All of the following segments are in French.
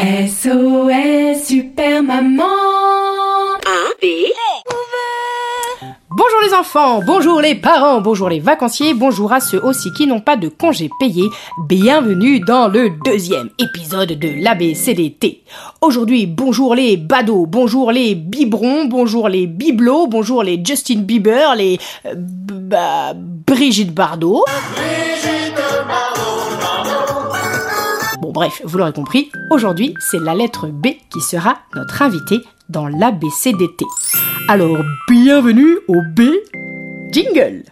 SOS Super Maman Bonjour les enfants, bonjour les parents, bonjour les vacanciers, bonjour à ceux aussi qui n'ont pas de congés payés. Bienvenue dans le deuxième épisode de l'ABCDT. Aujourd'hui, bonjour les badauds, bonjour les biberons, bonjour les bibelots, bonjour les Justin Bieber, les... euh, bah, Brigitte Bardot. Bon bref, vous l'aurez compris, aujourd'hui c'est la lettre B qui sera notre invitée dans l'ABCDT. Alors bienvenue au B Jingle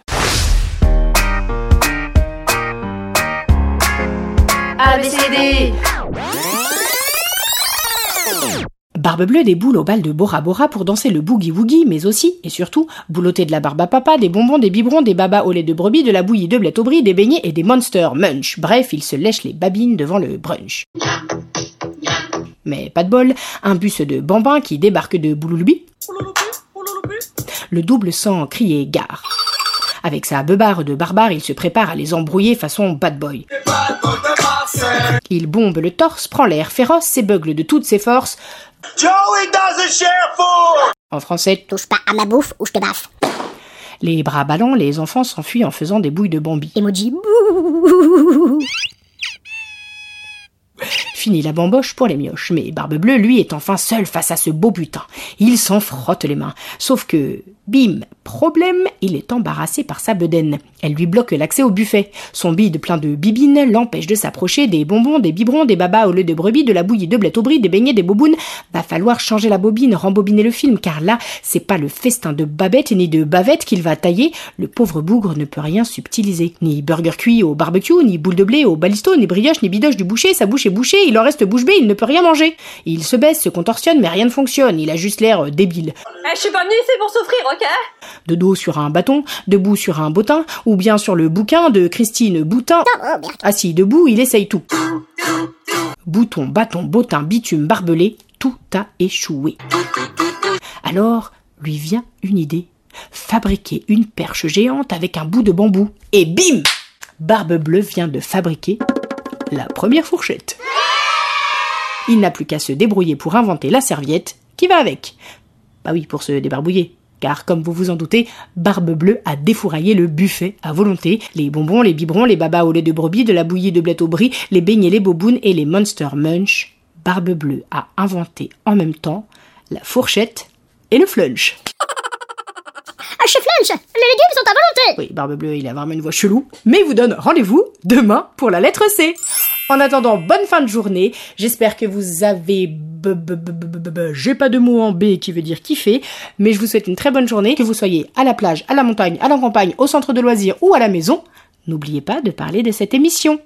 ABCD Barbe bleue des boules au bal de Bora Bora pour danser le boogie woogie, mais aussi, et surtout, boulotter de la barbe à papa, des bonbons, des biberons, des babas au lait de brebis, de la bouillie de blé au brie, des beignets et des monsters munch. Bref, il se lèche les babines devant le brunch. Mais pas de bol, un bus de bambins qui débarque de Boulouloubi. Le double sans crier gare. Avec sa beubare de barbare, il se prépare à les embrouiller façon bad boy. Il bombe le torse, prend l'air féroce, s'ébeugle de toutes ses forces. Joey doesn't share food! En français, Touche pas à ma bouffe ou je te baffe. les bras ballants, les enfants s'enfuient en faisant des bouilles de Bambi. Emoji bouh. Fini la bamboche pour les mioches, mais Barbe Bleue, lui, est enfin seul face à ce beau butin. Il s'en frotte les mains. Sauf que, bim, problème, il est embarrassé par sa bedaine. Elle lui bloque l'accès au buffet. Son bide plein de bibines l'empêche de s'approcher des bonbons, des biberons, des babas au lait de brebis, de la bouillie de blé au brie, des beignets, des bobounes. Va falloir changer la bobine, rembobiner le film, car là, c'est pas le festin de Babette ni de Bavette qu'il va tailler. Le pauvre bougre ne peut rien subtiliser. Ni burger cuit au barbecue, ni boule de blé au balisto, ni brioche, ni bidoche du boucher, sa bouche est bouchée, il en reste bouche bée, il ne peut rien manger. Il se baisse, se contorsionne, mais rien ne fonctionne, il a juste l'air euh, débile. Eh, je suis pas venue ici pour souffrir, ok? De dos sur un bâton, debout sur un bottin, ou bien sur le bouquin de Christine Boutin. Assis debout, il essaye tout. Bouton, bâton, bottin, bitume, barbelé, tout a échoué. Alors, lui vient une idée. Fabriquer une perche géante avec un bout de bambou. Et bim Barbe Bleue vient de fabriquer la première fourchette. Il n'a plus qu'à se débrouiller pour inventer la serviette qui va avec. Bah oui, pour se débarbouiller. Car, comme vous vous en doutez, Barbe Bleue a défouraillé le buffet à volonté. Les bonbons, les biberons, les babas au lait de brebis, de la bouillie de blé au brie, les beignets, les bobounes et les Monster Munch. Barbe Bleue a inventé en même temps la fourchette et le flunch. Ah, chez Flunch, les légumes sont à volonté. Oui, Barbe Bleue, il a vraiment une voix chelou. Mais il vous donne rendez-vous demain pour la lettre C. En attendant, bonne fin de journée. J'espère que vous avez... J'ai pas de mot en B qui veut dire kiffer, mais je vous souhaite une très bonne journée. Que vous soyez à la plage, à la montagne, à la campagne, au centre de loisirs ou à la maison. N'oubliez pas de parler de cette émission.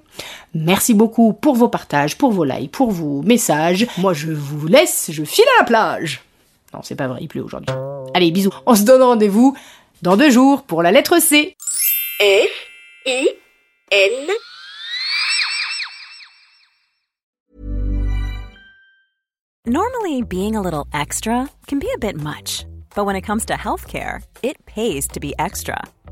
Merci beaucoup pour vos partages, pour vos likes, pour vos messages. Moi, je vous laisse, je file à la plage. Non, c'est pas vrai, il pleut aujourd'hui. Allez, bisous. On se donne rendez-vous dans deux jours pour la lettre C. F, I, N. Normally, being a little extra can be a bit much, but when it comes to healthcare, it pays to be extra.